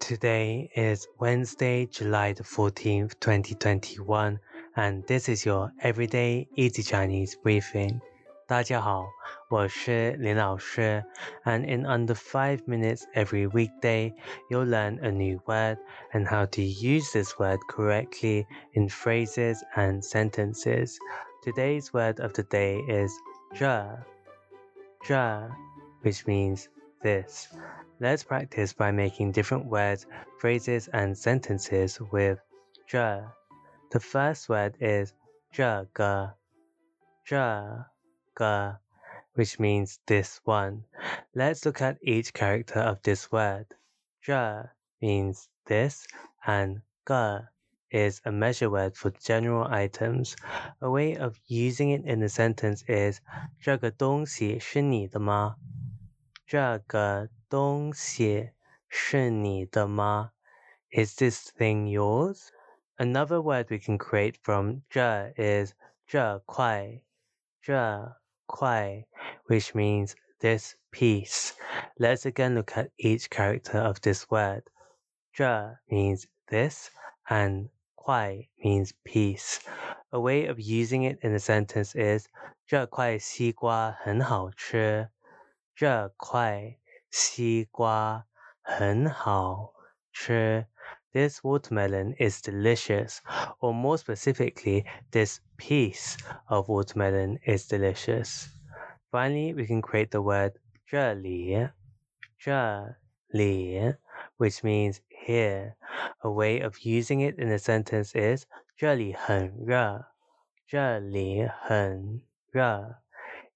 Today is Wednesday, July the 14th, 2021, and this is your Everyday Easy Chinese Briefing. 大家好，我是林老师, and in under 5 minutes every weekday, you'll learn a new word and how to use this word correctly in phrases and sentences. Today's word of the day is 这,这, which means this. Let's practice by making different words, phrases, and sentences with 这. The first word is 这个,这个, which means this one. Let's look at each character of this word. 这 means this, and 个 is a measure word for general items. A way of using it in a sentence is 这个东西是你的吗? 这个东西是你的吗? Is this thing yours? Another word we can create from 这 is 这块,这块, which means this piece. Let's again look at each character of this word. 这 means this and 块 means piece. A way of using it in a sentence is 这块西瓜很好吃。 这块西瓜很好吃。This watermelon is delicious, or more specifically, this piece of watermelon is delicious. Finally, we can create the word 这里,这里, which means here. A way of using it in a sentence is 这里很热,这里很热.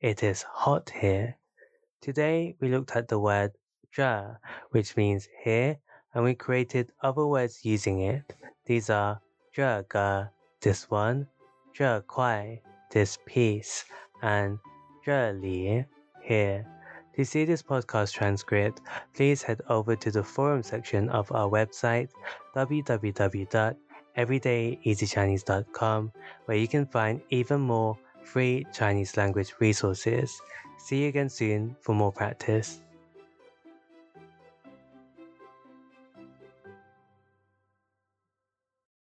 It is hot here. Today we looked at the word "zhè", which means here, and we created other words using it. These are "zhè uh, ga, this one, "zhè kuai, this piece, and "zhè li, here. To see this podcast transcript, please head over to the forum section of our website, www.everydayeasychinese.com, where you can find even more free Chinese language resources. See you again soon for more practice.